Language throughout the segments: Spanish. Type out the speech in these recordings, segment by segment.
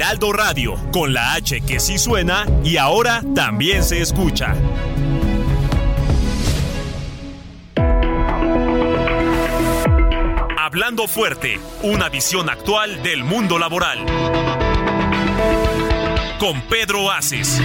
Heraldo Radio, con la H que sí suena y ahora también se escucha. Hablando fuerte, una visión actual del mundo laboral. Con Pedro Aces.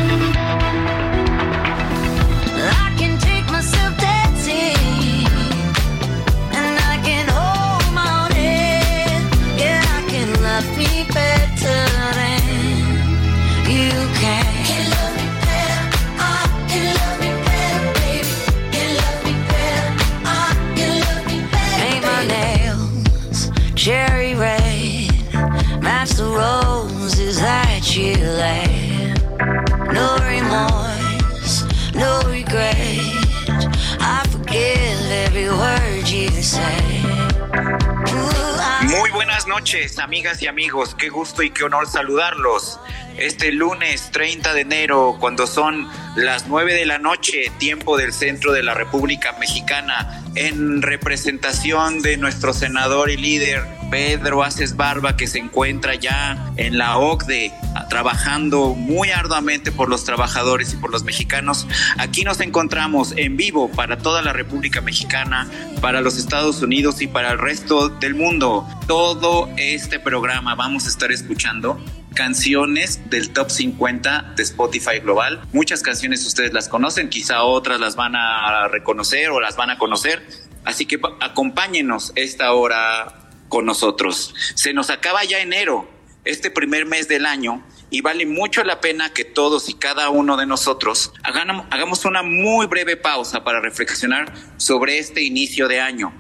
Muy buenas noches, amigas y amigos. Qué gusto y qué honor saludarlos. Este lunes 30 de enero, cuando son las 9 de la noche, tiempo del centro de la República Mexicana, en representación de nuestro senador y líder Pedro Aces Barba, que se encuentra ya en la OCDE, trabajando muy arduamente por los trabajadores y por los mexicanos. Aquí nos encontramos en vivo para toda la República Mexicana, para los Estados Unidos y para el resto del mundo. Todo este programa vamos a estar escuchando canciones del top 50 de Spotify Global. Muchas canciones ustedes las conocen, quizá otras las van a reconocer o las van a conocer. Así que acompáñenos esta hora con nosotros. Se nos acaba ya enero, este primer mes del año, y vale mucho la pena que todos y cada uno de nosotros hagamos una muy breve pausa para reflexionar sobre este inicio de año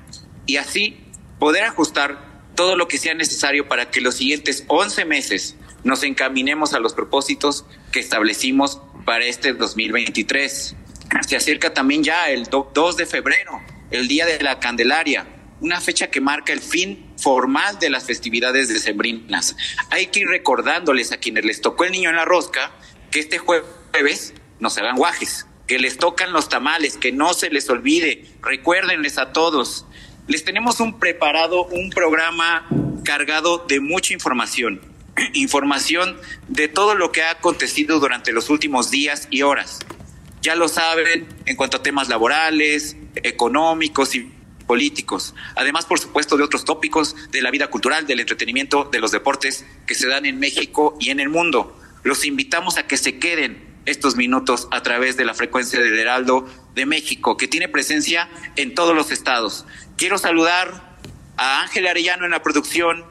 y así poder ajustar todo lo que sea necesario para que los siguientes 11 meses nos encaminemos a los propósitos que establecimos para este 2023. Se acerca también ya el 2 de febrero, el Día de la Candelaria, una fecha que marca el fin formal de las festividades decembrinas. Hay que ir recordándoles a quienes les tocó el niño en la rosca que este jueves no se hagan guajes, que les tocan los tamales, que no se les olvide. Recuérdenles a todos. Les tenemos un preparado, un programa cargado de mucha información. Información de todo lo que ha acontecido durante los últimos días y horas. Ya lo saben en cuanto a temas laborales, económicos y políticos, además por supuesto de otros tópicos de la vida cultural, del entretenimiento, de los deportes que se dan en México y en el mundo. Los invitamos a que se queden estos minutos a través de la frecuencia del Heraldo de México, que tiene presencia en todos los estados. Quiero saludar a Ángel Arellano en la producción,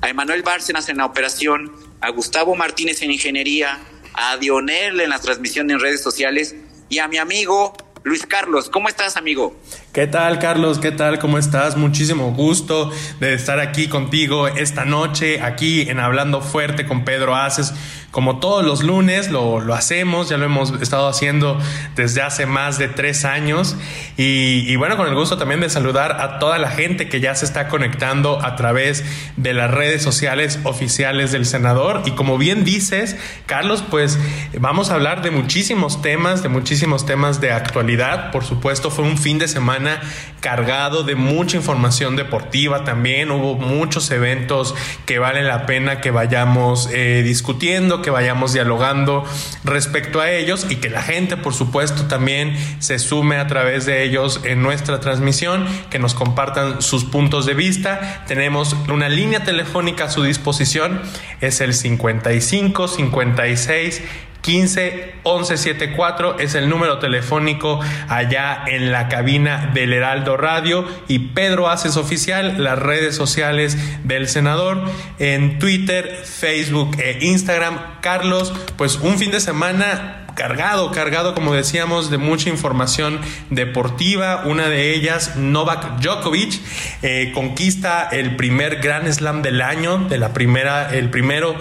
a Emanuel Bárcenas en la operación, a Gustavo Martínez en ingeniería, a Dionel en la transmisión en redes sociales y a mi amigo Luis Carlos. ¿Cómo estás, amigo? ¿Qué tal, Carlos? ¿Qué tal? ¿Cómo estás? Muchísimo gusto de estar aquí contigo esta noche, aquí en Hablando Fuerte con Pedro Aces. Como todos los lunes lo, lo hacemos, ya lo hemos estado haciendo desde hace más de tres años. Y, bueno, con el gusto también de saludar a toda la gente que ya se está conectando a través de las redes sociales oficiales del senador. Y como bien dices, Carlos, pues vamos a hablar de muchísimos temas, de muchísimos temas de actualidad. Por supuesto, fue un fin de semana cargado de mucha información deportiva también. Hubo muchos eventos que valen la pena que vayamos eh, discutiendo, que vayamos dialogando respecto a ellos y que la gente, por supuesto, también se sume a través de ellos en nuestra transmisión, que nos compartan sus puntos de vista. Tenemos una línea telefónica a su disposición, es el 55 56 15 11 74 es el número telefónico allá en la cabina del Heraldo Radio y Pedro Haces Oficial, las redes sociales del senador en Twitter, Facebook e Instagram. Carlos, pues un fin de semana cargado, cargado, como decíamos, de mucha información deportiva. Una de ellas, Novak Djokovic, eh, conquista el primer Grand Slam del año, de la primera, el primero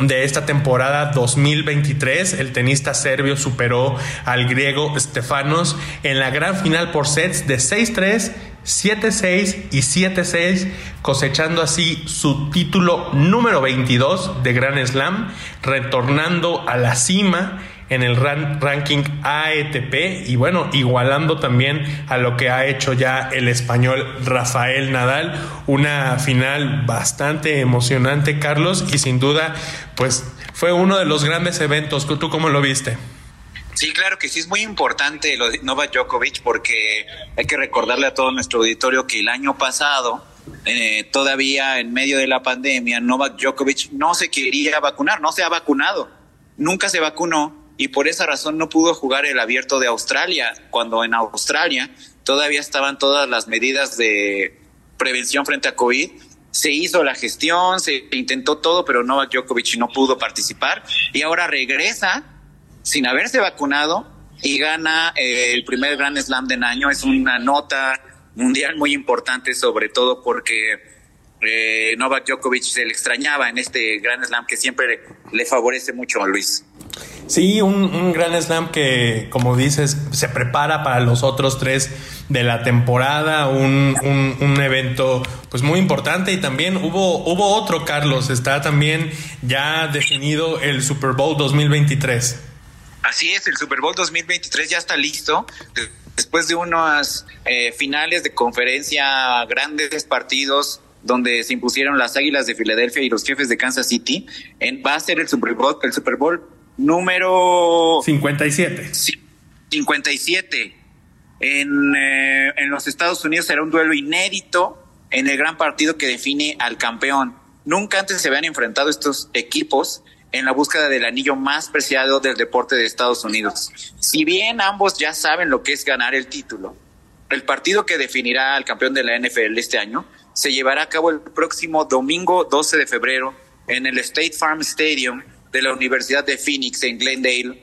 de esta temporada 2023. El tenista serbio superó al griego Stefanos en la gran final por sets de 6-3. 7-6 y 7-6, cosechando así su título número 22 de Grand Slam, retornando a la cima en el ranking AETP y bueno, igualando también a lo que ha hecho ya el español Rafael Nadal, una final bastante emocionante, Carlos, y sin duda, pues fue uno de los grandes eventos. ¿Tú cómo lo viste? Sí, claro que sí, es muy importante lo de Novak Djokovic porque hay que recordarle a todo nuestro auditorio que el año pasado, eh, todavía en medio de la pandemia, Novak Djokovic no se quería vacunar, no se ha vacunado, nunca se vacunó y por esa razón no pudo jugar el abierto de Australia, cuando en Australia todavía estaban todas las medidas de prevención frente a COVID. Se hizo la gestión, se intentó todo, pero Novak Djokovic no pudo participar y ahora regresa sin haberse vacunado y gana eh, el primer Grand Slam del año. Es una nota mundial muy importante, sobre todo porque eh, Novak Djokovic se le extrañaba en este Grand Slam que siempre le, favorece mucho a Luis. Sí, un, un Grand Slam que, como dices, se prepara para los otros tres de la temporada, un, un, un, evento pues muy importante y también hubo, hubo otro, Carlos, está también ya definido el Super Bowl 2023. Así es, el Super Bowl 2023 ya está listo. Después de unas eh, finales de conferencia, grandes partidos donde se impusieron las Águilas de Filadelfia y los jefes de Kansas City, en, va a ser el Super Bowl, el Super Bowl número 57. 57. En, eh, en los Estados Unidos será un duelo inédito en el gran partido que define al campeón. Nunca antes se habían enfrentado estos equipos en la búsqueda del anillo más preciado del deporte de Estados Unidos. Si bien ambos ya saben lo que es ganar el título, el partido que definirá al campeón de la NFL este año se llevará a cabo el próximo domingo 12 de febrero en el State Farm Stadium de la Universidad de Phoenix en Glendale,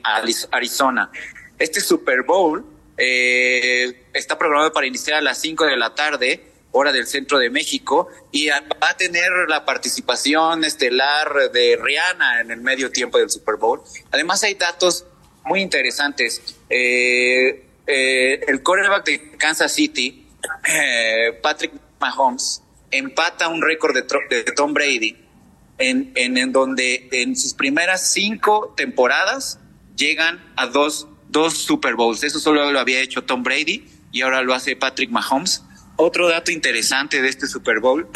Arizona. Este Super Bowl eh, está programado para iniciar a las 5 de la tarde hora del centro de México, y va a tener la participación estelar de Rihanna en el medio tiempo del Super Bowl. Además hay datos muy interesantes. Eh, eh, el quarterback de Kansas City, Patrick Mahomes, empata un récord de, Tom Brady en, en, en, donde en sus primeras cinco temporadas llegan a dos, dos Super Bowls. Eso solo lo había hecho Tom Brady y ahora lo hace Patrick Mahomes. Otro dato interesante de este Super Bowl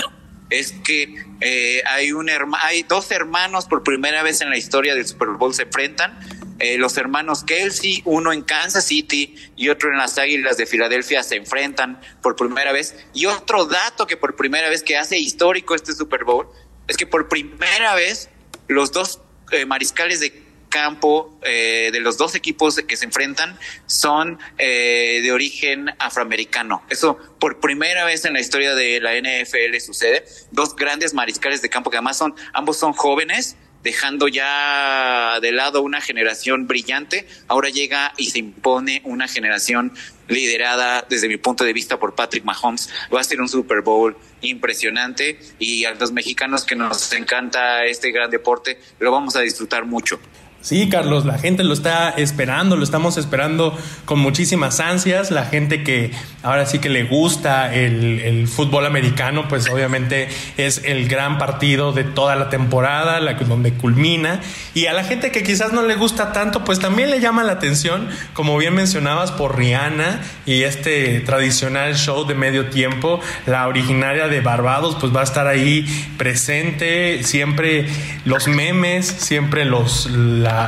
es que eh, hay, un hay dos hermanos por primera vez en la historia del Super Bowl se enfrentan. Eh, los hermanos Kelsey, uno en Kansas City y otro en las Águilas de Filadelfia, se enfrentan por primera vez. Y otro dato que por primera vez que hace histórico este Super Bowl es que por primera vez los dos eh, mariscales de campo eh, de los dos equipos que se enfrentan son eh, de origen afroamericano. Eso por primera vez en la historia de la NFL sucede. Dos grandes mariscales de campo que además son, ambos son jóvenes, dejando ya de lado una generación brillante. Ahora llega y se impone una generación liderada desde mi punto de vista por Patrick Mahomes. Va a ser un Super Bowl impresionante y a los mexicanos que nos encanta este gran deporte lo vamos a disfrutar mucho. Sí, Carlos, la gente lo está esperando, lo estamos esperando con muchísimas ansias. La gente que ahora sí que le gusta el, fútbol americano, pues obviamente es el gran partido de toda la temporada, la, donde culmina. Y a la gente que quizás no le gusta tanto, pues también le llama la atención, como bien mencionabas, por Rihanna y este tradicional show de medio tiempo. La originaria de Barbados, pues va a estar ahí presente. Siempre los memes, siempre los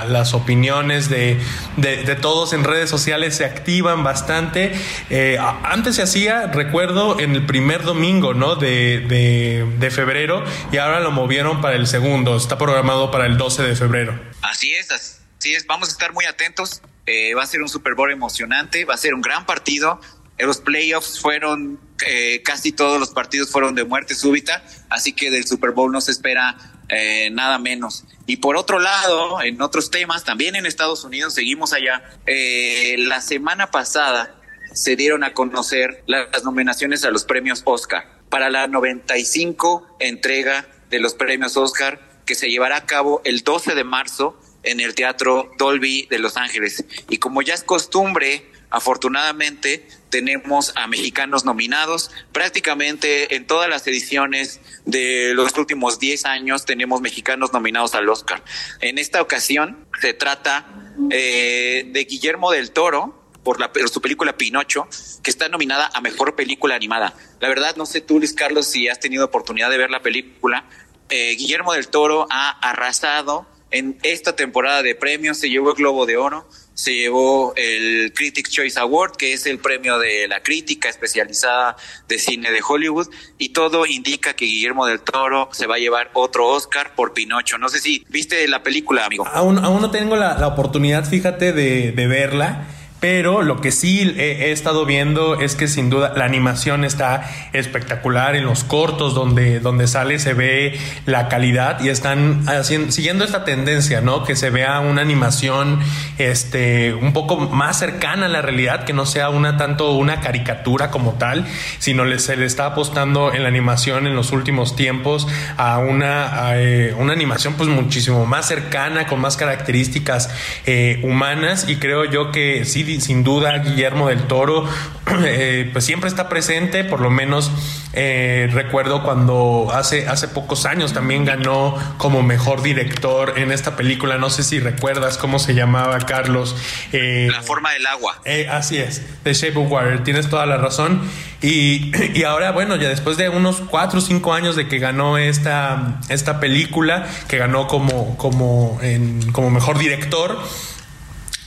las opiniones de, todos en redes sociales se activan bastante. Eh, antes se hacía, recuerdo, en el primer domingo ¿no? de, de, febrero y ahora lo movieron para el segundo. Está programado para el 12 de febrero. Así es, así es. Vamos a estar muy atentos. Eh, va a ser un Super Bowl emocionante, va a ser un gran partido. Los playoffs fueron, eh, casi todos los partidos fueron de muerte súbita, así que del Super Bowl no se espera nada menos. Y por otro lado, en otros temas, también en Estados Unidos, seguimos allá, eh, la semana pasada se dieron a conocer las nominaciones a los premios Oscar para la 95 entrega de los premios Oscar que se llevará a cabo el 12 de marzo en el Teatro Dolby de Los Ángeles. Y como ya es costumbre, afortunadamente tenemos a mexicanos nominados. Prácticamente en todas las ediciones de los últimos 10 años tenemos mexicanos nominados al Oscar. En esta ocasión se trata eh, de Guillermo del Toro, por, la, su película Pinocho, que está nominada a Mejor Película Animada. La verdad, no sé tú, Luis Carlos, si has tenido oportunidad de ver la película. Eh, Guillermo del Toro ha arrasado en esta temporada de premios, se llevó el Globo de Oro, se llevó el Critics Choice Award, que es el premio de la crítica especializada de cine de Hollywood, y todo indica que Guillermo del Toro se va a llevar otro Oscar por Pinocho. No sé si viste la película, amigo. Aún, aún no tengo la, la oportunidad, fíjate, de, de verla. Pero lo que sí he, estado viendo es que sin duda la animación está espectacular en los cortos donde, donde sale se ve la calidad y están siguiendo esta tendencia, ¿no? Que se vea una animación este, un poco más cercana a la realidad, que no sea una tanto una caricatura como tal, sino se le está apostando en la animación en los últimos tiempos a una, eh, una animación pues muchísimo más cercana, con más características eh, humanas y creo yo que sí sin duda Guillermo del Toro eh, pues siempre está presente, por lo menos eh, recuerdo cuando hace, hace pocos años también ganó como mejor director en esta película, no sé si recuerdas cómo se llamaba Carlos. Eh, la forma del agua. así es, The Shape of Water, tienes toda la razón. Y, y, ahora, bueno, ya después de unos cuatro o cinco años de que ganó esta, esta película, que ganó como, como, en, como mejor director,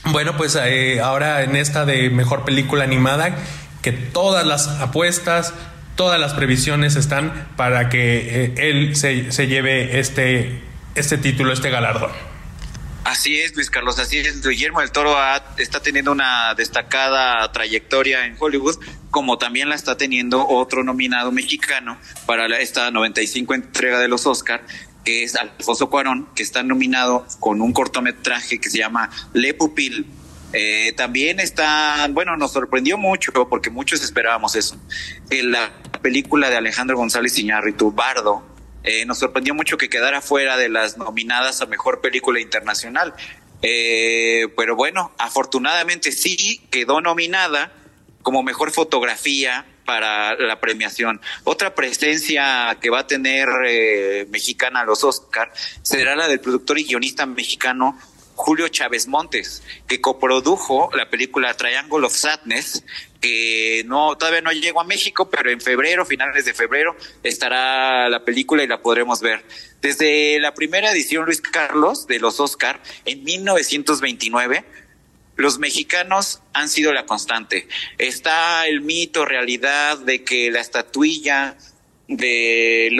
bueno, pues eh, ahora en esta de mejor película animada, que todas las apuestas, todas las previsiones están para que eh, él se, se, lleve este, este título, este galardón. Así es, Luis Carlos, así es. Guillermo del Toro está teniendo una destacada trayectoria en Hollywood, como también la está teniendo otro nominado mexicano para esta 95 entrega de los Oscar, que es Alfonso Cuarón, que está nominado con un cortometraje que se llama Le Pupil. Eh, también está, bueno, nos sorprendió mucho porque muchos esperábamos eso. En la película de Alejandro González Iñárritu, Bardo, eh, nos sorprendió mucho que quedara fuera de las nominadas a mejor película internacional. Eh, pero bueno, afortunadamente sí quedó nominada como mejor fotografía, para la premiación. Otra presencia que va a tener eh, mexicana a los Oscar será la del productor y guionista mexicano Julio Chávez Montes, que coprodujo la película Triangle of Sadness, que no todavía no llegó a México, pero en febrero, finales de febrero, estará la película y la podremos ver. Desde la primera edición, Luis Carlos, de los Oscar, en 1929, los mexicanos han sido la constante. Está el mito, realidad de que la estatuilla de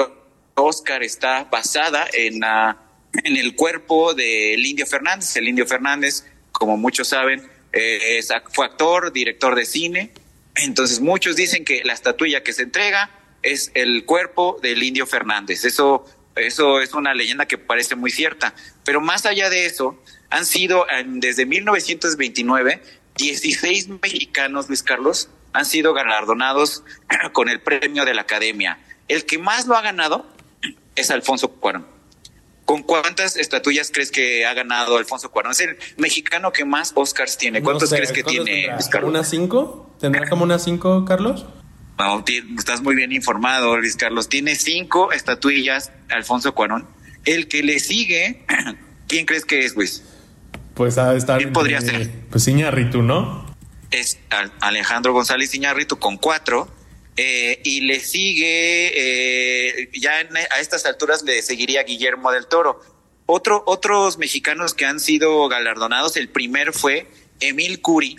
Oscar está basada en, en el cuerpo del Indio Fernández. El Indio Fernández, como muchos saben, eh, fue actor, director de cine. Entonces muchos dicen que la estatuilla que se entrega es el cuerpo del Indio Fernández. Eso, eso es una leyenda que parece muy cierta. Pero más allá de eso, han sido desde 1929 16 mexicanos, Luis Carlos, han sido galardonados con el premio de la Academia. El que más lo ha ganado es Alfonso Cuarón. ¿Con cuántas estatuillas crees que ha ganado Alfonso Cuarón? Es el mexicano que más Oscars tiene. ¿Cuántos crees que tiene, Luis Carlos? ¿Unas cinco? ¿Tendrá como unas cinco, Carlos? No, estás muy bien informado, Luis Carlos. Tiene cinco estatuillas Alfonso Cuarón. El que le sigue, ¿quién crees que es, Luis? Pues a estar. ¿Quién podría ser? Pues Iñarritu, ¿no? Es Alejandro González Iñarritu con cuatro. Eh, y le sigue, eh, ya a estas alturas le seguiría Guillermo del Toro. Otro, otros mexicanos que han sido galardonados, el primer fue Emil Curi,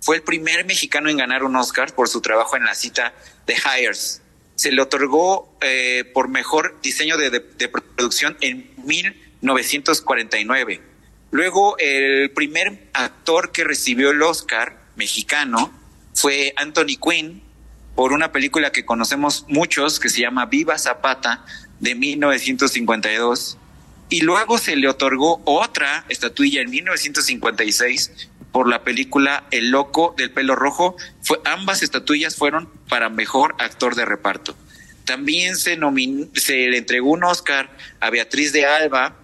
fue el primer mexicano en ganar un Oscar por su trabajo en la cita de Hires. Se le otorgó eh, por mejor diseño de, de producción en 1949. Luego, el primer actor que recibió el Oscar mexicano fue Anthony Quinn por una película que conocemos muchos que se llama Viva Zapata de 1952. y luego se le otorgó otra estatuilla en 1956 por la película El Loco del Pelo Rojo. Fue, ambas estatuillas fueron para mejor actor de reparto. También se, se le entregó un Oscar a Beatriz de Alba,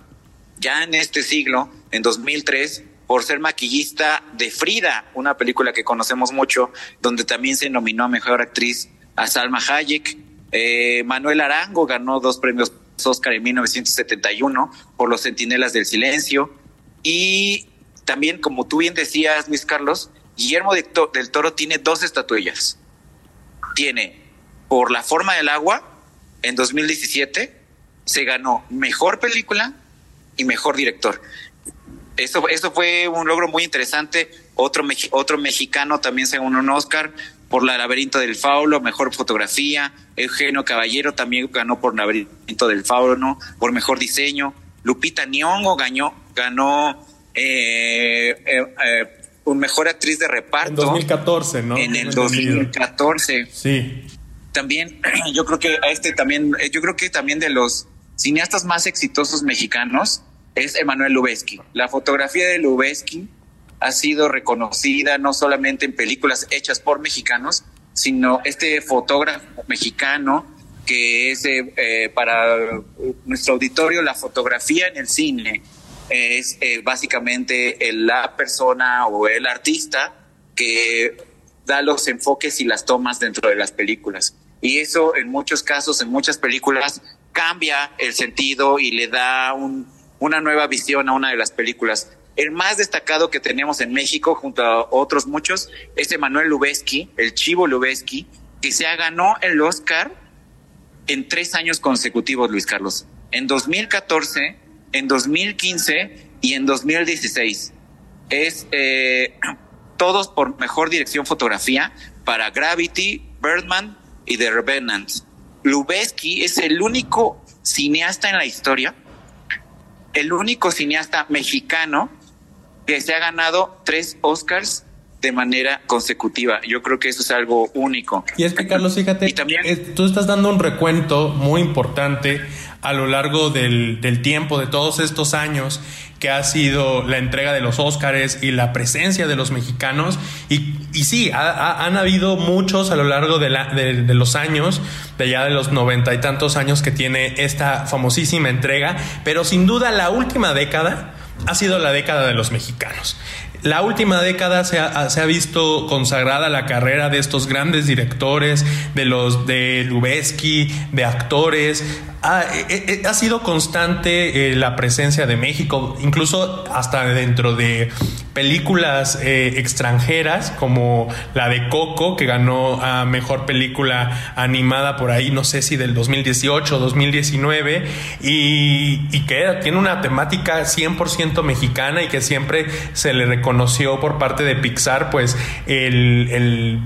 ya en este siglo, en 2003, por ser maquillista de Frida, una película que conocemos mucho, donde también se nominó a Mejor Actriz a Salma Hayek. Eh, Manuel Arango ganó dos premios Oscar en 1971 por Los Centinelas del Silencio. Y también, como tú bien decías, Luis Carlos, Guillermo del Toro tiene dos estatuillas. Tiene por La forma del agua, en 2017, se ganó mejor película y mejor director. Eso, eso fue un logro muy interesante. Otro, otro mexicano también se ganó un Oscar por La laberinto del fauno, mejor fotografía. Eugenio Caballero también ganó por laberinto del fauno, por mejor diseño. Lupita Nyong'o ganó, ganó eh, eh, eh, un mejor actriz de reparto. En 2014, ¿no? En el 2014. Sí también yo creo que a este también, yo creo que también de los cineastas más exitosos mexicanos es Emanuel Lubezki. La fotografía de Lubezki ha sido reconocida no solamente en películas hechas por mexicanos, sino este fotógrafo mexicano que es eh, eh, para nuestro auditorio la fotografía en el cine es básicamente la persona o el artista que da los enfoques y las tomas dentro de las películas y eso en muchos casos, en muchas películas, cambia el sentido y le da una nueva visión a una de las películas. El más destacado que tenemos en México, junto a otros muchos, es Emanuel Lubezki, el Chivo Lubezki, que se ganó el Oscar en tres años consecutivos, Luis Carlos. En 2014, en 2015 y en 2016. Es eh, todos por mejor dirección fotografía para Gravity, Birdman, y The Revenant. Lubeski es el único cineasta en la historia, el único cineasta mexicano que se ha ganado tres Oscars de manera consecutiva. Yo creo que eso es algo único. Y es que, Carlos, fíjate, también, eh, tú estás dando un recuento muy importante a lo largo del, del tiempo, de todos estos años, que ha sido la entrega de los Óscares y la presencia de los mexicanos. Y, sí, han habido muchos a lo largo de, la, de, los años, de ya de los noventa y tantos años que tiene esta famosísima entrega, pero sin duda la última década ha sido la década de los mexicanos. La última década se ha, visto consagrada la carrera de estos grandes directores, de los de Lubeski, de actores. Ha, eh, ha sido constante eh, la presencia de México, incluso hasta dentro de películas extranjeras como la de Coco, que ganó a mejor película animada por ahí, no sé si del 2018 o 2019, y, que tiene una temática 100% mexicana y que siempre se le reconoce conoció por parte de Pixar, pues el,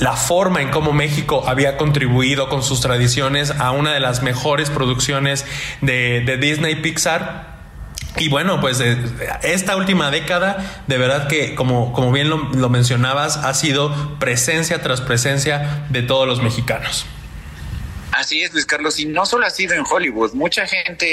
la forma en cómo México había contribuido con sus tradiciones a una de las mejores producciones de, Disney Pixar. Y bueno, pues eh, esta última década, de verdad que, como, como bien lo, mencionabas, ha sido presencia tras presencia de todos los mexicanos. Así es, Luis Carlos, y no solo ha sido en Hollywood, mucha gente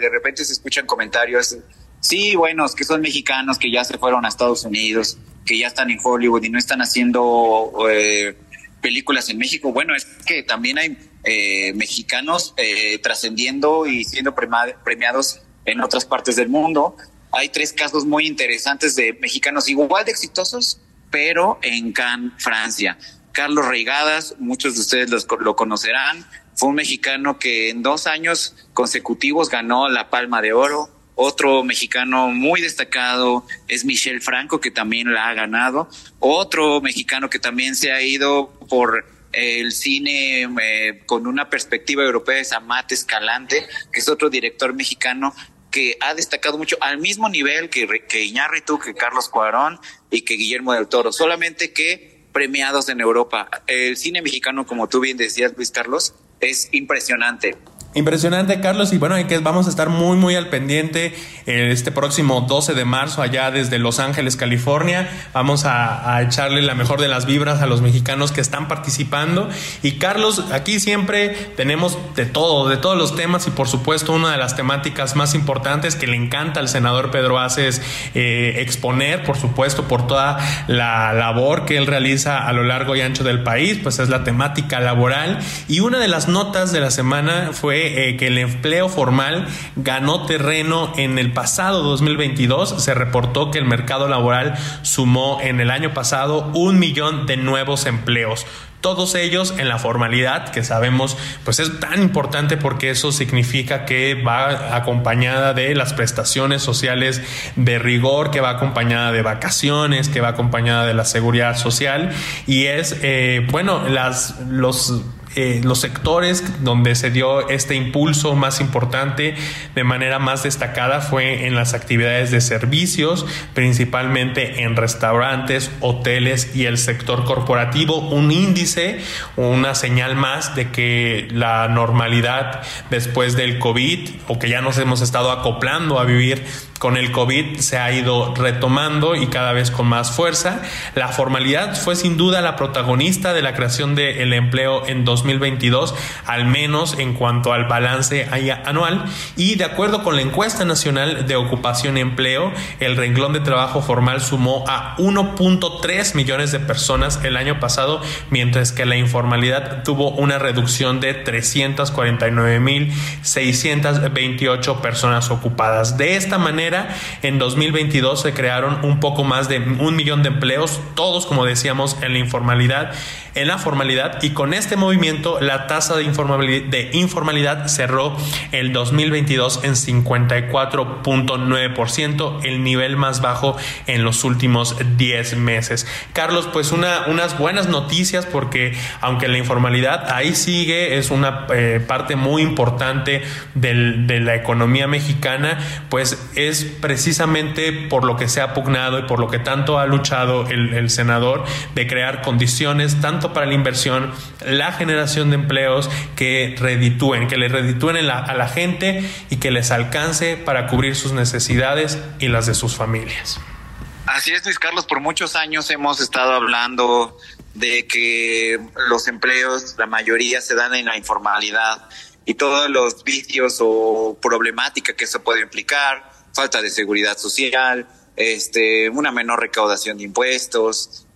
de repente se escuchan comentarios Sí, bueno, que son mexicanos que ya se fueron a Estados Unidos, que ya están en Hollywood y no están haciendo eh, películas en México. Bueno, es que también hay eh, mexicanos eh, trascendiendo y siendo premiados en otras partes del mundo. Hay tres casos muy interesantes de mexicanos igual de exitosos, pero en Cannes, Francia. Carlos Reigadas, muchos de ustedes lo conocerán, fue un mexicano que en dos años consecutivos ganó la Palma de Oro otro mexicano muy destacado es Michel Franco, que también la ha ganado. Otro mexicano que también se ha ido por el cine eh, con una perspectiva europea es Amate Escalante, que es otro director mexicano que ha destacado mucho al mismo nivel que, que Iñárritu, que Carlos Cuarón y que Guillermo del Toro, solamente que premiados en Europa. El cine mexicano, como tú bien decías, Luis Carlos, es impresionante Impresionante, Carlos. Y bueno, que vamos a estar muy, muy al pendiente eh, este próximo 12 de marzo, allá desde Los Ángeles, California. Vamos a, echarle la mejor de las vibras a los mexicanos que están participando. Y Carlos, aquí siempre tenemos de todo, de todos los temas. Y por supuesto, una de las temáticas más importantes que le encanta al senador Pedro Aces eh, exponer, por supuesto, por toda la labor que él realiza a lo largo y ancho del país, pues es la temática laboral. Y una de las notas de la semana fue eh, que el empleo formal ganó terreno en el pasado 2022. Se reportó que el mercado laboral sumó en el año pasado un millón de nuevos empleos todos ellos en la formalidad, que sabemos pues es tan importante porque eso significa que va acompañada de las prestaciones sociales de rigor, que va acompañada de vacaciones, que va acompañada de la seguridad social y es, eh, bueno, las, los eh, los sectores donde se dio este impulso más importante de manera más destacada fue en las actividades de servicios, principalmente en restaurantes, hoteles y el sector corporativo, un índice, una señal más de que la normalidad después del COVID o que ya nos hemos estado acoplando a vivir con el COVID se ha ido retomando y cada vez con más fuerza. La formalidad fue sin duda la protagonista de la creación del empleo en 2022, al menos en cuanto al balance anual. Y de acuerdo con la encuesta nacional de ocupación y empleo, el renglón de trabajo formal sumó a 1.3 millones de personas el año pasado, mientras que la informalidad tuvo una reducción de 349.628 personas ocupadas. De esta manera, en 2022 se crearon un poco más de un millón de empleos, todos como decíamos en la informalidad en la formalidad y con este movimiento la tasa de informalidad, de informalidad cerró el 2022 en 54.9%, el nivel más bajo en los últimos 10 meses. Carlos, pues una, unas buenas noticias porque aunque la informalidad ahí sigue, es una eh, parte muy importante de la economía mexicana, pues es precisamente por lo que se ha pugnado y por lo que tanto ha luchado el, el senador de crear condiciones tanto para la inversión, la generación de empleos que reditúen, que le reditúen a la gente y que les alcance para cubrir sus necesidades y las de sus familias. Así es, Luis Carlos, por muchos años hemos estado hablando de que los empleos, la mayoría se dan en la informalidad y todos los vicios o problemática que eso puede implicar, falta de seguridad social, este, una menor recaudación de impuestos,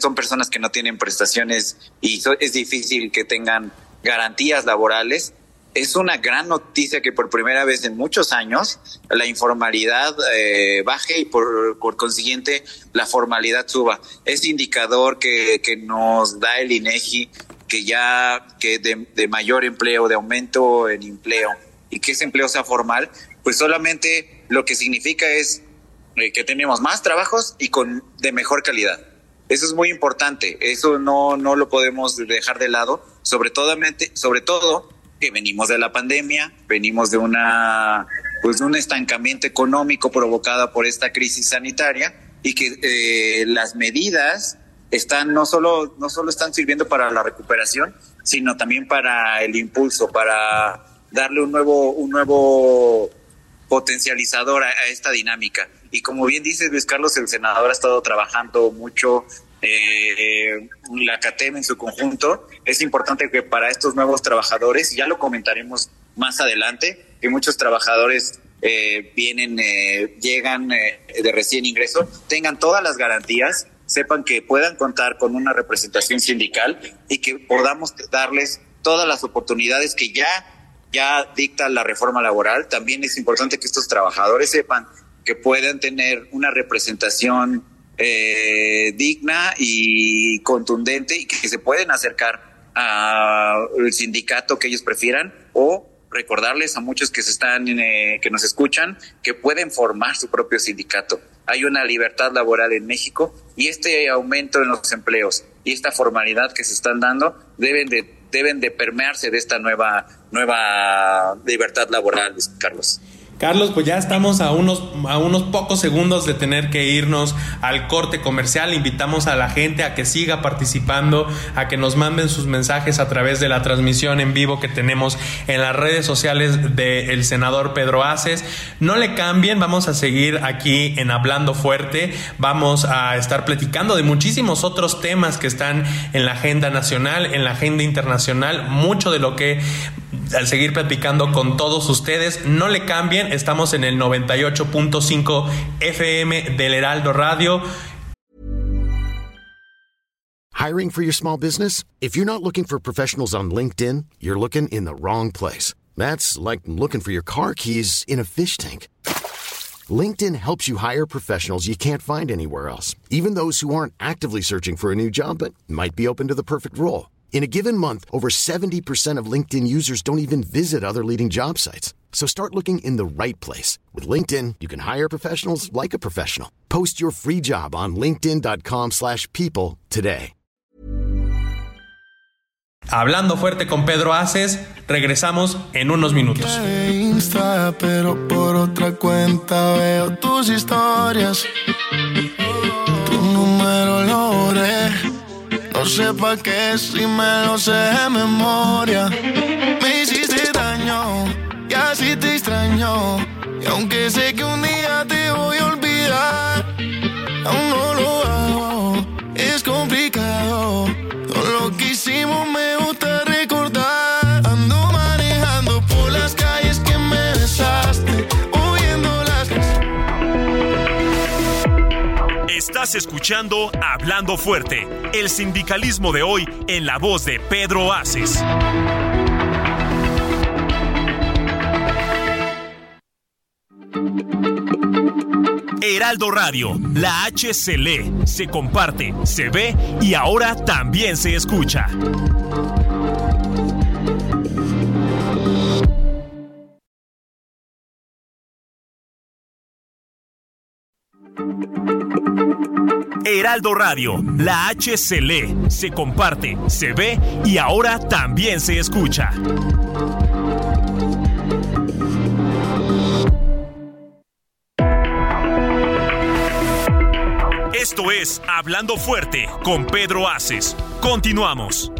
son personas que no tienen prestaciones y es difícil que tengan garantías laborales. Es una gran noticia que por primera vez en muchos años la informalidad eh, baje y por, por, consiguiente la formalidad suba. Es indicador que, que nos da el INEGI que ya que de, de mayor empleo, de aumento en empleo y que ese empleo sea formal, pues solamente lo que significa es eh, que tenemos más trabajos y con de mejor calidad. Eso es muy importante, eso no, no lo podemos dejar de lado, sobre todo, sobre todo que venimos de la pandemia, venimos de una pues de un estancamiento económico provocado por esta crisis sanitaria y que eh, las medidas están no solo no solo están sirviendo para la recuperación, sino también para el impulso, para darle un nuevo un nuevo potencializador a, esta dinámica. Y como bien dice Luis Carlos, el senador ha estado trabajando mucho eh, la CATEM en su conjunto. Es importante que para estos nuevos trabajadores, ya lo comentaremos más adelante, que muchos trabajadores eh, vienen, eh, llegan eh, de recién ingreso, tengan todas las garantías, sepan que puedan contar con una representación sindical y que podamos darles todas las oportunidades que ya ya dicta la reforma laboral, también es importante que estos trabajadores sepan que puedan tener una representación eh, digna y contundente y que se pueden acercar al sindicato que ellos prefieran o recordarles a muchos que se están eh, que nos escuchan que pueden formar su propio sindicato. Hay una libertad laboral en México y este aumento en los empleos y esta formalidad que se están dando deben de deben de permearse de esta nueva nueva libertad laboral, Carlos. Carlos, pues ya estamos a unos, a unos pocos segundos de tener que irnos al corte comercial. Invitamos a la gente a que siga participando, a que nos manden sus mensajes a través de la transmisión en vivo que tenemos en las redes sociales del senador Pedro Aces. No le cambien, vamos a seguir aquí en Hablando Fuerte. Vamos a estar platicando de muchísimos otros temas que están en la agenda nacional, en la agenda internacional, mucho de lo que al seguir platicando con todos ustedes. No le cambien, estamos en el 98.5 FM del Heraldo Radio. Hiring for your small business? If you're not looking for professionals on LinkedIn, you're looking in the wrong place. That's like looking for your car keys in a fish tank. LinkedIn helps you hire professionals you can't find anywhere else, even those who aren't actively searching for a new job but might be open to the perfect role. In a given month, over 70% of LinkedIn users don't even visit other leading job sites. So start looking in the right place. With LinkedIn, you can hire professionals like a professional. Post your free job on linkedin.com slash people today. Hablando fuerte con Pedro Aces, regresamos en unos minutos. Insta, pero por otra cuenta veo tus historias. Tu número lo borré. No sé pa' qué si me lo sé de memoria. Me hiciste daño y así te extraño. Y aunque sé que un día te voy a olvidar, aún no lo Escuchando Hablando Fuerte, el sindicalismo de hoy en la voz de Pedro Aces. Heraldo Radio, la H se lee, se comparte, se ve y ahora también se escucha. Heraldo Radio, la H se lee, se comparte, se ve y ahora también se escucha. Esto es Hablando Fuerte con Pedro Aces. Continuamos.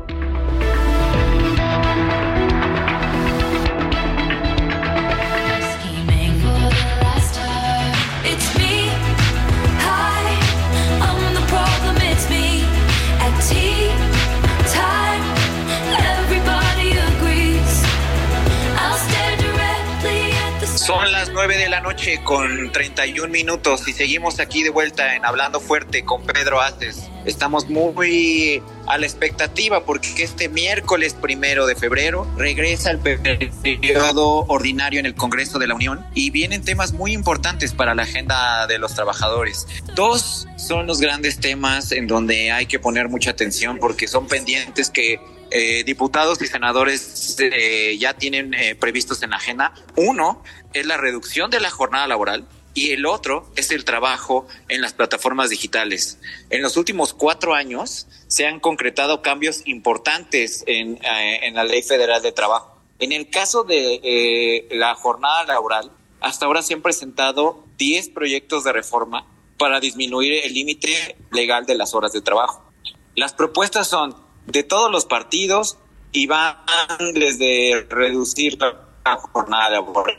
9 de la noche con 31 minutos y seguimos aquí de vuelta en Hablando Fuerte con Pedro Aces. Estamos muy a la expectativa porque este miércoles primero de febrero regresa el periodo ordinario en el Congreso de la Unión y vienen temas muy importantes para la agenda de los trabajadores. Dos son los grandes temas en donde hay que poner mucha atención porque son pendientes que eh, diputados y senadores eh, ya tienen eh, previstos en la agenda. Uno es la reducción de la jornada laboral y el otro es el trabajo en las plataformas digitales. En los últimos cuatro años se han concretado cambios importantes en, la Ley Federal de Trabajo. En el caso de la jornada laboral, hasta ahora se han presentado 10 proyectos de reforma para disminuir el límite legal de las horas de trabajo. Las propuestas son de todos los partidos y van desde reducir la jornada laboral,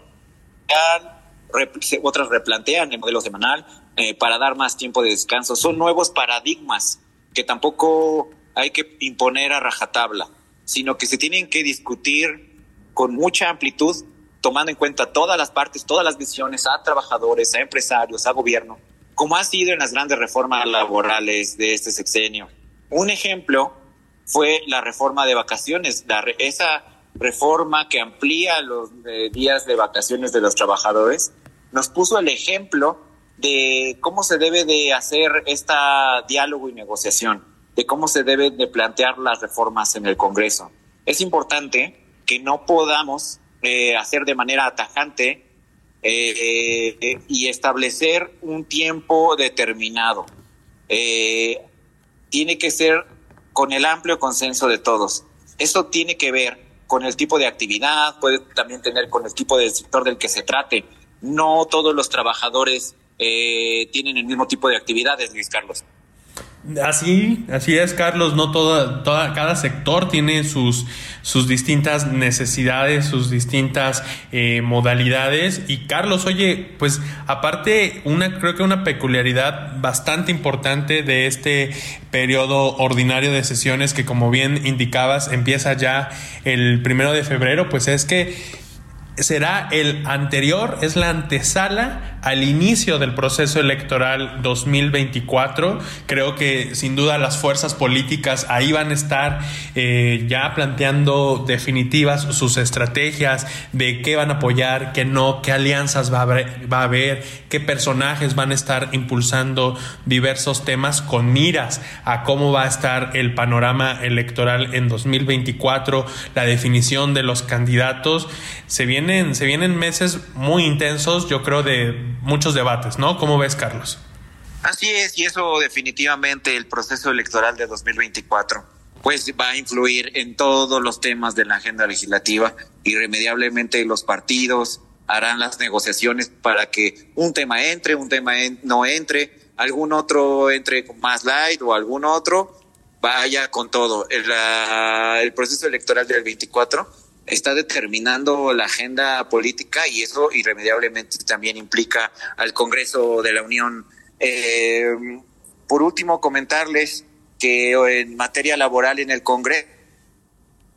otras replantean el modelo semanal eh, para dar más tiempo de descanso. Son nuevos paradigmas que tampoco hay que imponer a rajatabla, sino que se tienen que discutir con mucha amplitud, tomando en cuenta todas las partes, todas las visiones, a trabajadores, a empresarios, a gobierno, como ha sido en las grandes reformas laborales de este sexenio. Un ejemplo fue la reforma de vacaciones, la esa reforma que amplía los eh, días de vacaciones de los trabajadores, nos puso el ejemplo de cómo se debe de hacer este diálogo y negociación, de cómo se deben de plantear las reformas en el Congreso. Es importante que no podamos eh, hacer de manera atajante eh, y establecer un tiempo determinado. Tiene que ser con el amplio consenso de todos. Eso tiene que ver con el tipo de actividad, puede también tener con el tipo de sector del que se trate, no todos los trabajadores eh, tienen el mismo tipo de actividades, Luis Carlos. Así, así es, Carlos. No toda, toda, cada sector tiene sus, sus distintas necesidades, sus distintas eh, modalidades. Y Carlos, oye, pues aparte, una, creo que una peculiaridad bastante importante de este periodo ordinario de sesiones que, como bien indicabas, empieza ya el primero de febrero, pues es que será el anterior, es la antesala al inicio del proceso electoral 2024. Creo que sin duda las fuerzas políticas ahí van a estar eh, ya planteando definitivas sus estrategias de qué van a apoyar, qué no, qué alianzas va a, haber, va a haber, qué personajes van a estar impulsando diversos temas con miras a cómo va a estar el panorama electoral en 2024, la definición de los candidatos. Se vienen, se vienen meses muy intensos, yo creo, de muchos debates, ¿no? ¿Cómo ves, Carlos? Así es, y eso definitivamente el proceso electoral de 2024 pues va a influir en todos los temas de la agenda legislativa. Irremediablemente los partidos harán las negociaciones para que un tema entre, un tema no entre, algún otro entre más light o algún otro vaya con todo. El, el proceso electoral del 24 está determinando la agenda política y eso irremediablemente también implica al Congreso de la Unión. Eh, por último, comentarles que en materia laboral en el Congreso,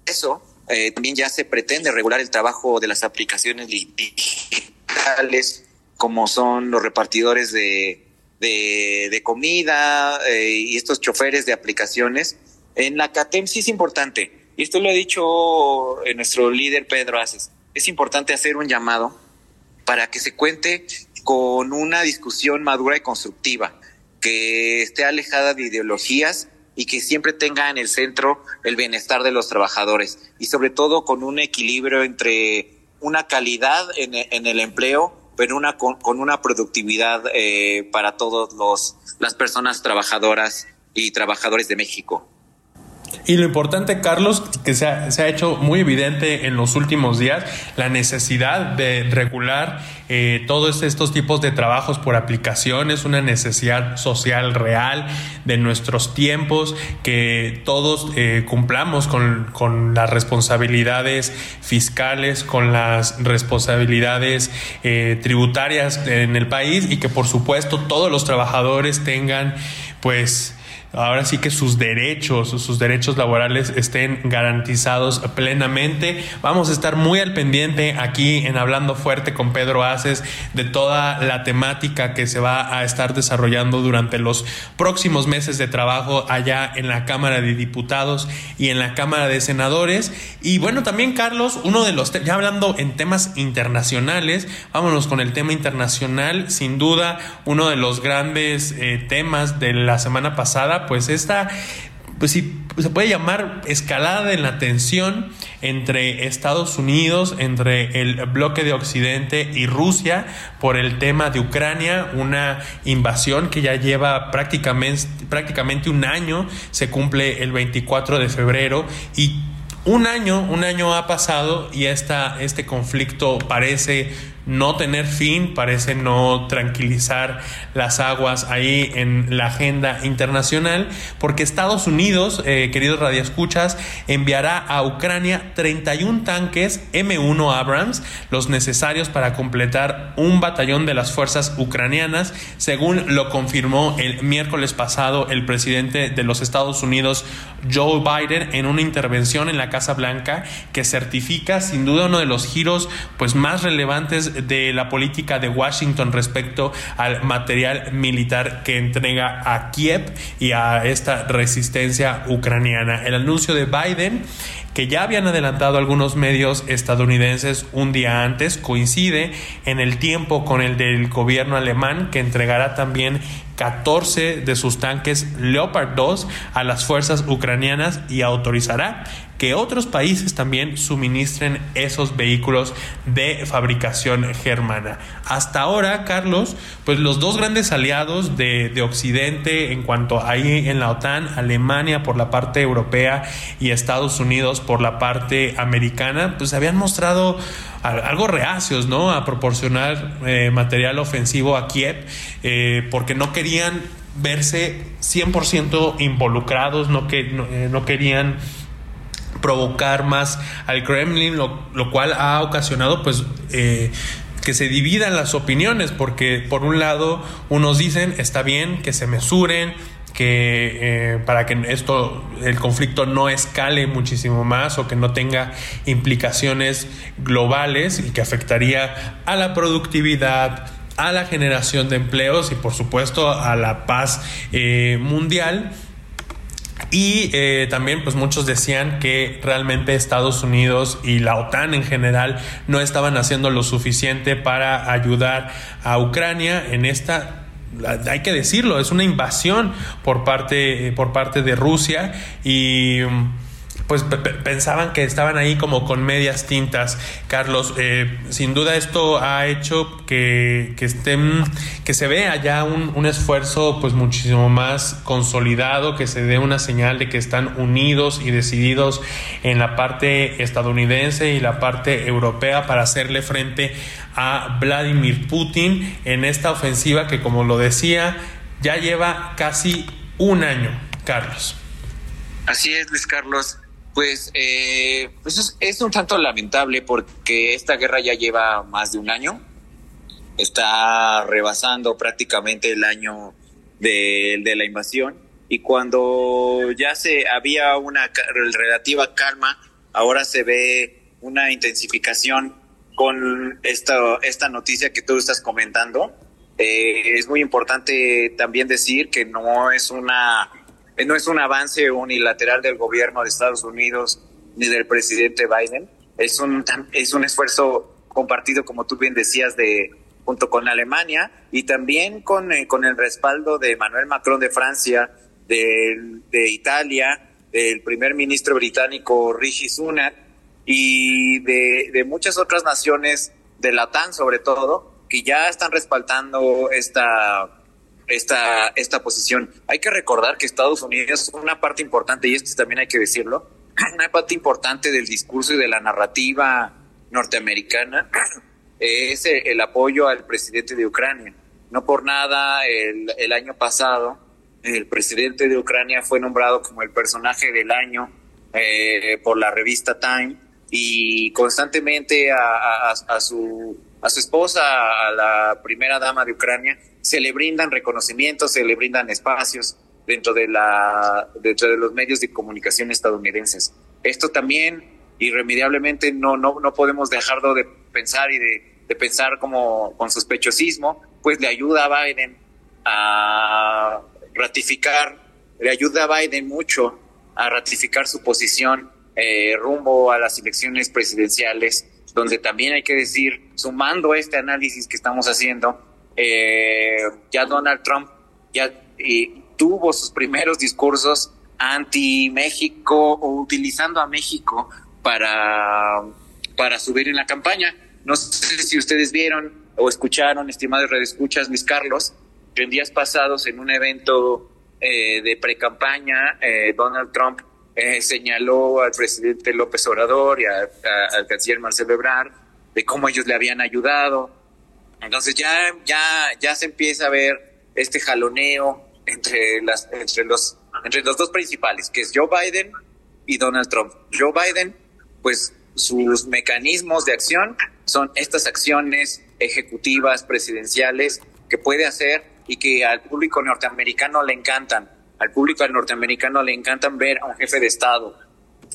eso eh, también ya se pretende regular el trabajo de las aplicaciones digitales, como son los repartidores de, de, comida eh, y estos choferes de aplicaciones. En la CATEM sí es importante y esto lo ha dicho nuestro líder Pedro Aces, es importante hacer un llamado para que se cuente con una discusión madura y constructiva, que esté alejada de ideologías y que siempre tenga en el centro el bienestar de los trabajadores y sobre todo con un equilibrio entre una calidad en, el empleo, pero una con, una productividad eh, para todos los las personas trabajadoras y trabajadores de México. Y lo importante, Carlos, que se ha, se ha, hecho muy evidente en los últimos días, la necesidad de regular eh, todos estos tipos de trabajos por aplicaciones, una necesidad social real de nuestros tiempos, que todos eh, cumplamos con, con, las responsabilidades fiscales, con las responsabilidades eh, tributarias en el país y que por supuesto todos los trabajadores tengan pues ahora sí que sus derechos, sus derechos laborales estén garantizados plenamente. Vamos a estar muy al pendiente aquí en Hablando Fuerte con Pedro Aces de toda la temática que se va a estar desarrollando durante los próximos meses de trabajo allá en la Cámara de Diputados y en la Cámara de Senadores. Y bueno, también Carlos, uno de los, ya hablando en temas internacionales, vámonos con el tema internacional, sin duda uno de los grandes eh, temas de la semana pasada pues esta, pues sí, se puede llamar escalada en la tensión entre Estados Unidos, entre el bloque de Occidente y Rusia por el tema de Ucrania, una invasión que ya lleva prácticamente, prácticamente un año, se cumple el 24 de febrero y un año, un año ha pasado y esta, este conflicto parece no tener fin, parece no tranquilizar las aguas ahí en la agenda internacional, porque Estados Unidos, eh, queridos radioescuchas, enviará a Ucrania 31 tanques M1 Abrams, los necesarios para completar un batallón de las fuerzas ucranianas, según lo confirmó el miércoles pasado el presidente de los Estados Unidos, Joe Biden, en una intervención en la Casa Blanca que certifica sin duda uno de los giros pues más relevantes de la política de Washington respecto al material militar que entrega a Kiev y a esta resistencia ucraniana. El anuncio de Biden que ya habían adelantado algunos medios estadounidenses un día antes, coincide en el tiempo con el del gobierno alemán que entregará también 14 de sus tanques Leopard 2 a las fuerzas ucranianas y autorizará que otros países también suministren esos vehículos de fabricación germana. Hasta ahora, Carlos, pues los dos grandes aliados de, de Occidente en cuanto ahí en la OTAN, Alemania por la parte europea y Estados Unidos por la parte americana, pues habían mostrado algo reacios, ¿no? A proporcionar eh, material ofensivo a Kiev, eh, porque no querían verse 100% involucrados, no, que, no, querían provocar más al Kremlin, lo, cual ha ocasionado pues que se dividan las opiniones, porque por un lado unos dicen está bien que se mesuren, eh, para que esto el conflicto no escale muchísimo más o que no tenga implicaciones globales y que afectaría a la productividad a la generación de empleos y por supuesto a la paz eh, mundial. Y eh, también pues muchos decían que realmente Estados Unidos y la OTAN en general no estaban haciendo lo suficiente para ayudar a Ucrania en esta hay que decirlo, es una invasión por parte, por parte de Rusia y pues pensaban que estaban ahí como con medias tintas. Carlos, eh, sin duda esto ha hecho que, estén, que se vea ya un, un, esfuerzo pues muchísimo más consolidado, que se dé una señal de que están unidos y decididos en la parte estadounidense y la parte europea para hacerle frente a Vladimir Putin en esta ofensiva que como lo decía ya lleva casi un año, Carlos. Así es, Luis Carlos. Pues, eh, pues es, un tanto lamentable porque esta guerra ya lleva más de un año. Está rebasando prácticamente el año de, de la invasión. Y cuando ya se había una relativa calma, ahora se ve una intensificación con esta, esta noticia que tú estás comentando. Eh, es muy importante también decir que no es una no es un avance unilateral del gobierno de Estados Unidos ni del presidente Biden, es un, es un esfuerzo compartido, como tú bien decías, de junto con Alemania y también con, eh, con el respaldo de Manuel Macron de Francia, de, de Italia, del primer ministro británico Rishi Sunak y de, de muchas otras naciones de la OTAN sobre todo, que ya están respaldando esta esta, esta posición. Hay que recordar que Estados Unidos una parte importante, y esto también hay que decirlo, una parte importante del discurso y de la narrativa norteamericana es el apoyo al presidente de Ucrania. No por nada, el, el año pasado, el presidente de Ucrania fue nombrado como el personaje del año eh, por la revista Time y constantemente a, a, su, a su esposa, a la primera dama de Ucrania, se le brindan reconocimientos, se le brindan espacios dentro de, la, dentro de los medios de comunicación estadounidenses. Esto también irremediablemente no, no, no podemos dejarlo de pensar y de, pensar como con sospechosismo, pues le ayuda a Biden a ratificar, le ayuda a Biden mucho a ratificar su posición eh, rumbo a las elecciones presidenciales, donde también hay que decir, sumando este análisis que estamos haciendo, eh, ya Donald Trump ya tuvo sus primeros discursos anti-México o utilizando a México para, para subir en la campaña. No sé si ustedes vieron o escucharon, estimados redescuchas, Luis Carlos, que en días pasados en un evento eh, de pre-campaña, eh, Donald Trump eh, señaló al presidente López Obrador y al canciller Marcelo Ebrard de cómo ellos le habían ayudado entonces ya, ya, ya se empieza a ver este jaloneo entre las, entre los, entre los dos principales, que es Joe Biden y Donald Trump. Joe Biden, pues sus mecanismos de acción son estas acciones ejecutivas, presidenciales, que puede hacer y que al público norteamericano le encantan. Al público norteamericano le encantan ver a un jefe de Estado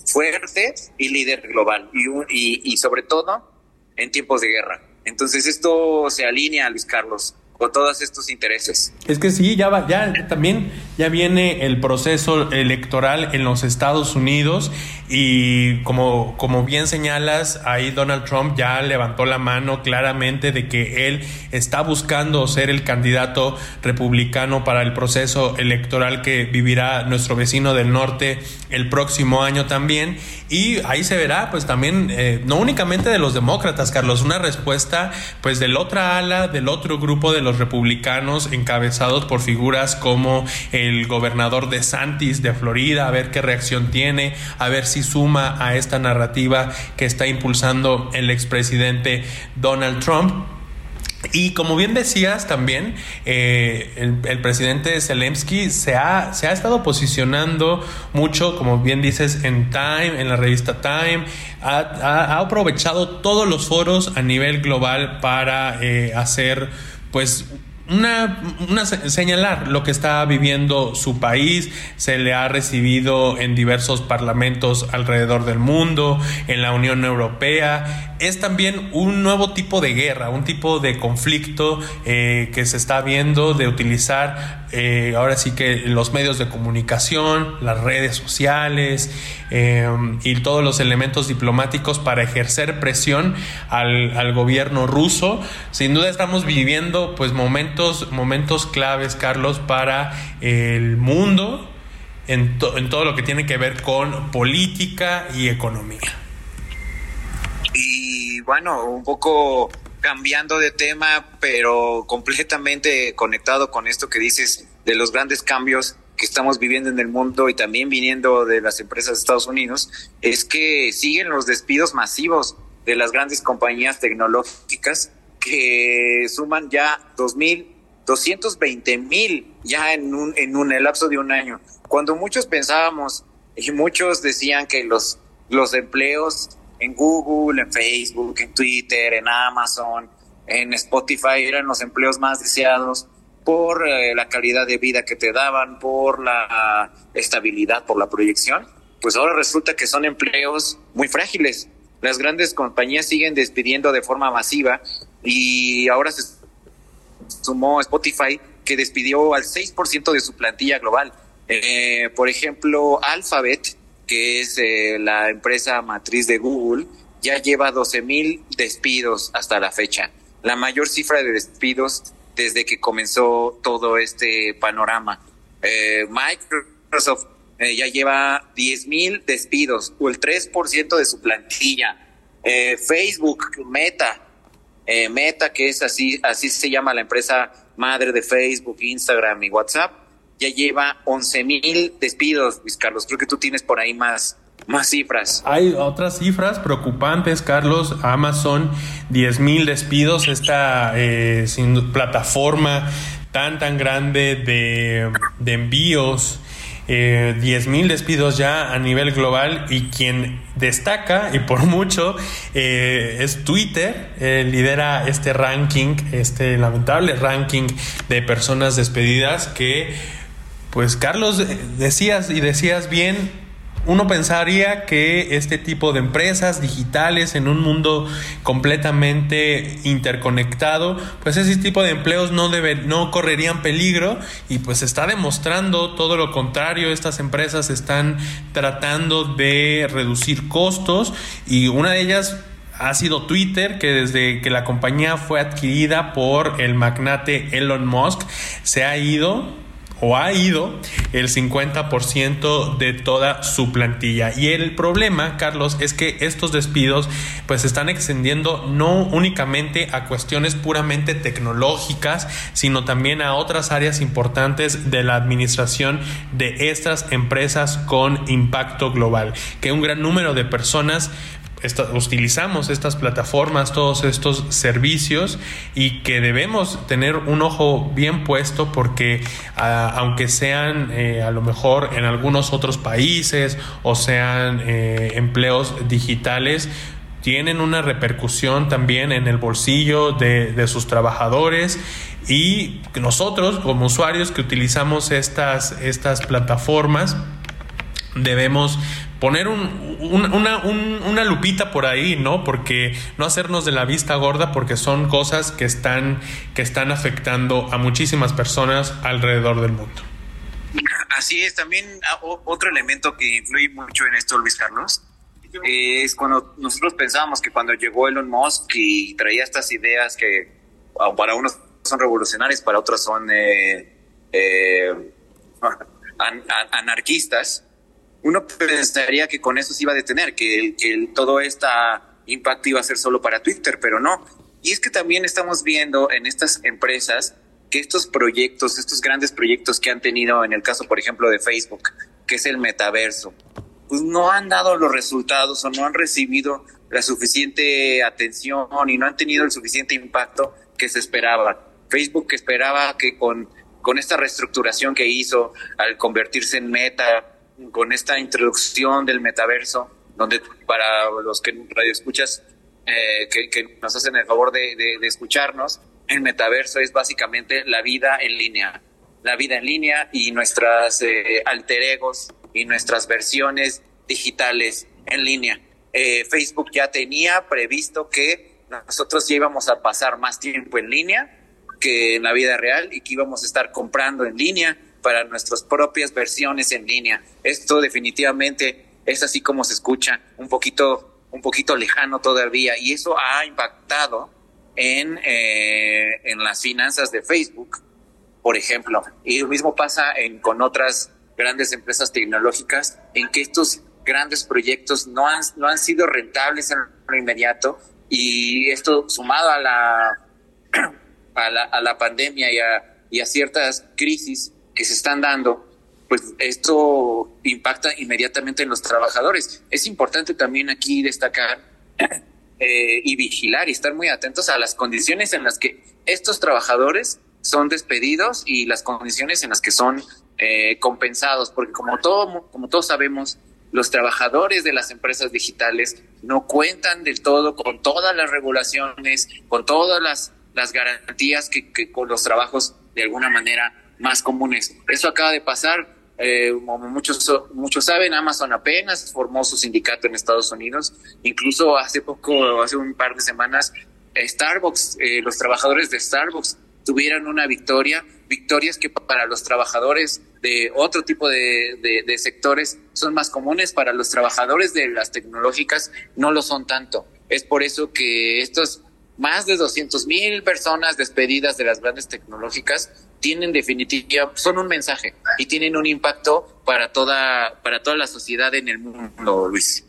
fuerte y líder global, y, y sobre todo en tiempos de guerra. Entonces esto se alinea, Luis Carlos, con todos estos intereses. Es que sí, ya va, ya también ya viene el proceso electoral en los Estados Unidos y como, como bien señalas, ahí Donald Trump ya levantó la mano claramente de que él está buscando ser el candidato republicano para el proceso electoral que vivirá nuestro vecino del norte el próximo año también. Y ahí se verá, pues también, eh, no únicamente de los demócratas, Carlos, una respuesta pues del otra ala, del otro grupo de los republicanos encabezados por figuras como el el gobernador de Santis de Florida, a ver qué reacción tiene, a ver si suma a esta narrativa que está impulsando el expresidente Donald Trump. Y como bien decías también, eh, el, presidente Zelensky se ha, se ha estado posicionando mucho, como bien dices, en Time, en la revista Time, ha, ha, aprovechado todos los foros a nivel global para eh, hacer pues una, señalar lo que está viviendo su país, se le ha recibido en diversos parlamentos alrededor del mundo, en la Unión Europea. Es también un nuevo tipo de guerra, un tipo de conflicto eh, que se está viendo de utilizar eh, ahora sí que los medios de comunicación, las redes sociales eh, y todos los elementos diplomáticos para ejercer presión al, al, gobierno ruso. Sin duda estamos viviendo pues momentos, momentos claves, Carlos, para el mundo en, en todo lo que tiene que ver con política y economía. Y bueno, un poco cambiando de tema, pero completamente conectado con esto que dices de los grandes cambios que estamos viviendo en el mundo y también viniendo de las empresas de Estados Unidos, es que siguen los despidos masivos de las grandes compañías tecnológicas que suman ya 2.000, 220 mil ya en un, en un lapso de un año. Cuando muchos pensábamos y muchos decían que los, los empleos en Google, en Facebook, en Twitter, en Amazon, en Spotify eran los empleos más deseados por eh, la calidad de vida que te daban, por la estabilidad, por la proyección, pues ahora resulta que son empleos muy frágiles. Las grandes compañías siguen despidiendo de forma masiva y ahora se sumó Spotify que despidió al 6% de su plantilla global. Eh, por ejemplo, Alphabet que es eh, la empresa matriz de Google, ya lleva 12 mil despidos hasta la fecha. La mayor cifra de despidos desde que comenzó todo este panorama. Eh, Microsoft ya lleva 10 mil despidos, o el 3% de su plantilla. Facebook, Meta, Meta, que es así, así se llama la empresa madre de Facebook, Instagram y WhatsApp, ya lleva 11 mil despidos, Luis Carlos. Creo que tú tienes por ahí más, más cifras. Hay otras cifras preocupantes, Carlos. Amazon, 10 mil despidos. Esta eh, plataforma tan, tan grande de, de envíos. Eh, 10 mil despidos ya a nivel global y quien destaca y por mucho eh, es Twitter, eh, lidera este ranking, este lamentable ranking de personas despedidas que pues Carlos, decías y decías bien, uno pensaría que este tipo de empresas digitales en un mundo completamente interconectado, pues ese tipo de empleos no debe, no correrían peligro y pues está demostrando todo lo contrario, estas empresas están tratando de reducir costos y una de ellas ha sido Twitter, que desde que la compañía fue adquirida por el magnate Elon Musk, se ha ido o ha ido el 50% de toda su plantilla. Y el problema, Carlos, es que estos despidos pues se están extendiendo no únicamente a cuestiones puramente tecnológicas, sino también a otras áreas importantes de la administración de estas empresas con impacto global, que un gran número de personas utilizamos estas plataformas, todos estos servicios y que debemos tener un ojo bien puesto porque aunque sean eh, a lo mejor en algunos otros países o sean eh, empleos digitales, tienen una repercusión también en el bolsillo de, de sus trabajadores. Y nosotros como usuarios que utilizamos estas, estas plataformas debemos poner un, una, una, lupita por ahí, ¿no? Porque no hacernos de la vista gorda porque son cosas que están, que están afectando a muchísimas personas alrededor del mundo. Así es, también ah, otro elemento que influye mucho en esto, Luis Carlos, es cuando nosotros pensábamos que cuando llegó Elon Musk y traía estas ideas que ah, para unos son revolucionarias, para otros son eh, eh, anarquistas, uno pensaría que con eso se iba a detener, que, que todo este impacto iba a ser solo para Twitter, pero no. Y es que también estamos viendo en estas empresas que estos proyectos, estos grandes proyectos que han tenido en el caso, por ejemplo, de Facebook, que es el metaverso, pues no han dado los resultados o no han recibido la suficiente atención y no han tenido el suficiente impacto que se esperaba. Facebook esperaba que con, con esta reestructuración que hizo al convertirse en meta, con esta introducción del metaverso, donde para los que radio escuchas eh, que, nos hacen el favor de, escucharnos, el metaverso es básicamente la vida en línea, la vida en línea y nuestras eh, alter egos y nuestras versiones digitales en línea. Eh, Facebook ya tenía previsto que nosotros íbamos a pasar más tiempo en línea que en la vida real y que íbamos a estar comprando en línea para nuestras propias versiones en línea. Esto definitivamente es así como se escucha, un poquito, un poquito lejano todavía y eso ha impactado en, eh, en las finanzas de Facebook, por ejemplo. Y lo mismo pasa en, con otras grandes empresas tecnológicas en que estos grandes proyectos no han, no han sido rentables en lo inmediato y esto sumado a la, a la, a la pandemia y a, y a ciertas crisis que se están dando, pues esto impacta inmediatamente en los trabajadores. Es importante también aquí destacar eh, y vigilar y estar muy atentos a las condiciones en las que estos trabajadores son despedidos y las condiciones en las que son eh, compensados, porque como, todo, como todos sabemos, los trabajadores de las empresas digitales no cuentan del todo con todas las regulaciones, con todas las, las garantías que, que con los trabajos de alguna manera más comunes. Eso acaba de pasar. Eh, como muchos, muchos saben, Amazon apenas formó su sindicato en Estados Unidos. Incluso hace poco, hace un par de semanas, Starbucks, eh, los trabajadores de Starbucks tuvieran una victoria, victorias que para los trabajadores de otro tipo de, de, sectores son más comunes, para los trabajadores de las tecnológicas no lo son tanto. Es por eso que estos más de 200 mil personas despedidas de las grandes tecnológicas tienen definitiva, son un mensaje y tienen un impacto para toda, para toda la sociedad en el mundo, Luis.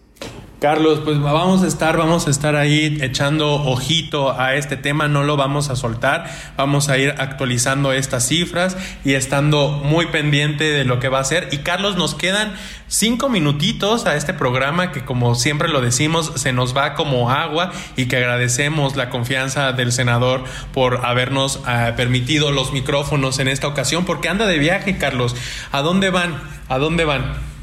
Carlos, pues vamos a estar, vamos a estar ahí echando ojito a este tema, no lo vamos a soltar, vamos a ir actualizando estas cifras y estando muy pendiente de lo que va a ser. Y Carlos, nos quedan cinco minutitos a este programa que como siempre lo decimos, se nos va como agua y que agradecemos la confianza del senador por habernos ah, permitido los micrófonos en esta ocasión, porque anda de viaje, Carlos. ¿A dónde van? ¿A dónde van?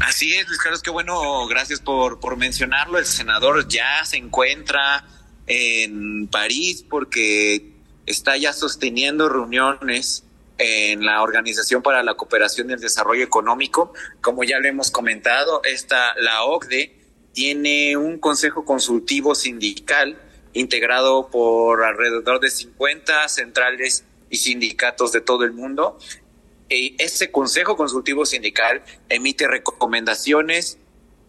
Así es, Luis Carlos, qué bueno, gracias por, por mencionarlo. El senador ya se encuentra en París porque está ya sosteniendo reuniones en la Organización para la Cooperación y el Desarrollo Económico. Como ya lo hemos comentado, esta, la OCDE tiene un consejo consultivo sindical integrado por alrededor de 50 centrales y sindicatos de todo el mundo ese Consejo Consultivo Sindical emite recomendaciones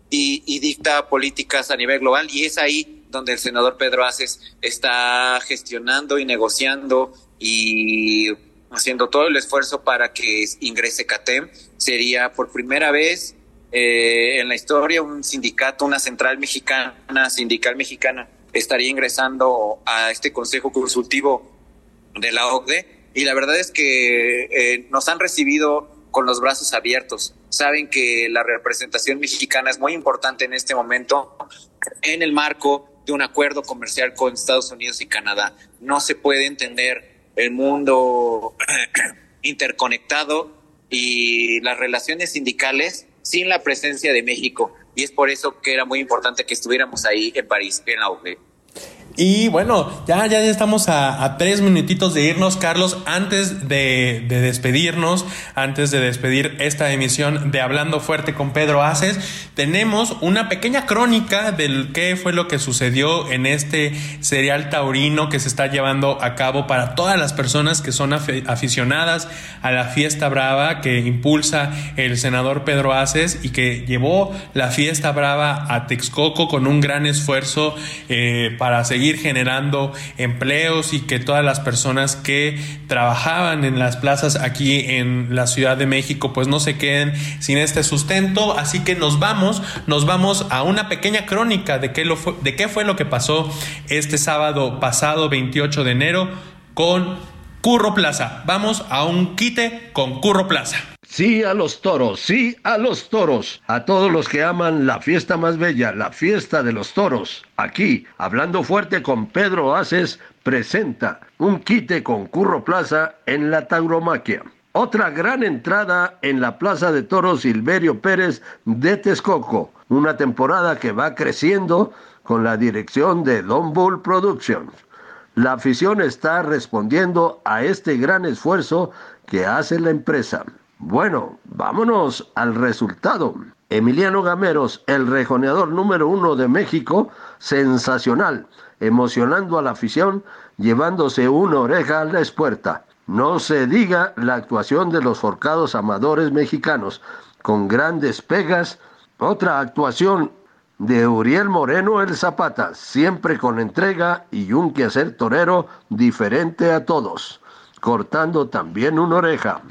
y, dicta políticas a nivel global y es ahí donde el senador Pedro Aces está gestionando y negociando y haciendo todo el esfuerzo para que ingrese CATEM. Sería por primera vez eh, en la historia un sindicato, una central mexicana, sindical mexicana, estaría ingresando a este Consejo Consultivo de la OCDE y la verdad es que eh, nos han recibido con los brazos abiertos. Saben que la representación mexicana es muy importante en este momento en el marco de un acuerdo comercial con Estados Unidos y Canadá. No se puede entender el mundo interconectado y las relaciones sindicales sin la presencia de México. Y es por eso que era muy importante que estuviéramos ahí en París, en la OCDE. Y bueno, ya, ya estamos a, tres minutitos de irnos, Carlos. Antes de, despedirnos, antes de despedir esta emisión de Hablando Fuerte con Pedro Aces, tenemos una pequeña crónica del qué fue lo que sucedió en este serial taurino que se está llevando a cabo para todas las personas que son aficionadas a la fiesta brava que impulsa el senador Pedro Aces y que llevó la fiesta brava a Texcoco con un gran esfuerzo eh, para seguir generando empleos y que todas las personas que trabajaban en las plazas aquí en la Ciudad de México pues no se queden sin este sustento. Así que nos vamos, nos vamos a una pequeña crónica de qué, lo fue, de qué fue lo que pasó este sábado pasado 28 de enero con Curro Plaza. Vamos a un quite con Curro Plaza. Sí a los toros, sí a los toros. A todos los que aman la fiesta más bella, la fiesta de los toros. Aquí, hablando fuerte con Pedro Aces, presenta un quite con Curro Plaza en la tauromaquia. Otra gran entrada en la Plaza de Toros Silverio Pérez de Texcoco. Una temporada que va creciendo con la dirección de Don Bull Productions. La afición está respondiendo a este gran esfuerzo que hace la empresa. Bueno, vámonos al resultado. Emiliano Gameros, el rejoneador número uno de México, sensacional, emocionando a la afición, llevándose una oreja a la espuerta. No se diga la actuación de los forcados amadores mexicanos, con grandes pegas. Otra actuación de Uriel Moreno el Zapata, siempre con entrega y un quehacer torero diferente a todos, cortando también una oreja.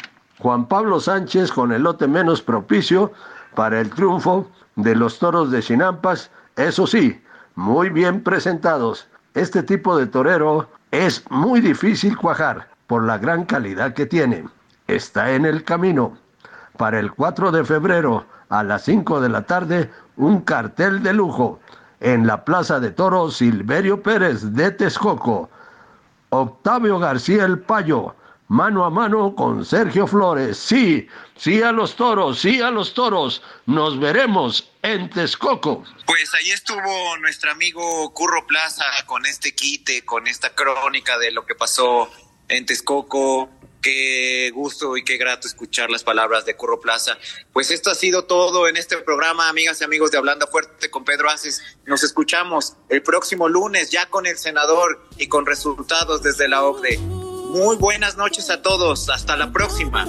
Juan Pablo Sánchez con el lote menos propicio para el triunfo de los toros de Chinampas, eso sí, muy bien presentados. Este tipo de torero es muy difícil cuajar por la gran calidad que tiene. Está en el camino. Para el 4 de febrero a las 5 de la tarde, un cartel de lujo en la Plaza de Toros Silverio Pérez de Texcoco. Octavio García el Payo, mano a mano con Sergio Flores. Sí, sí a los toros, sí a los toros. Nos veremos en Texcoco. Pues ahí estuvo nuestro amigo Curro Plaza con este quite, con esta crónica de lo que pasó en Texcoco, qué gusto y qué grato escuchar las palabras de Curro Plaza. Pues esto ha sido todo en este programa, amigas y amigos de Hablando Fuerte con Pedro Aces. Nos escuchamos el próximo lunes ya con el senador y con resultados desde la OCDE. Muy buenas noches a todos. Hasta la próxima.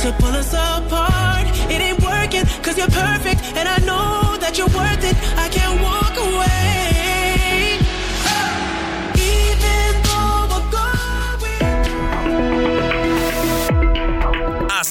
to pull us apart. It ain't working, cause you're perfect, and I know that you're worth it. I can't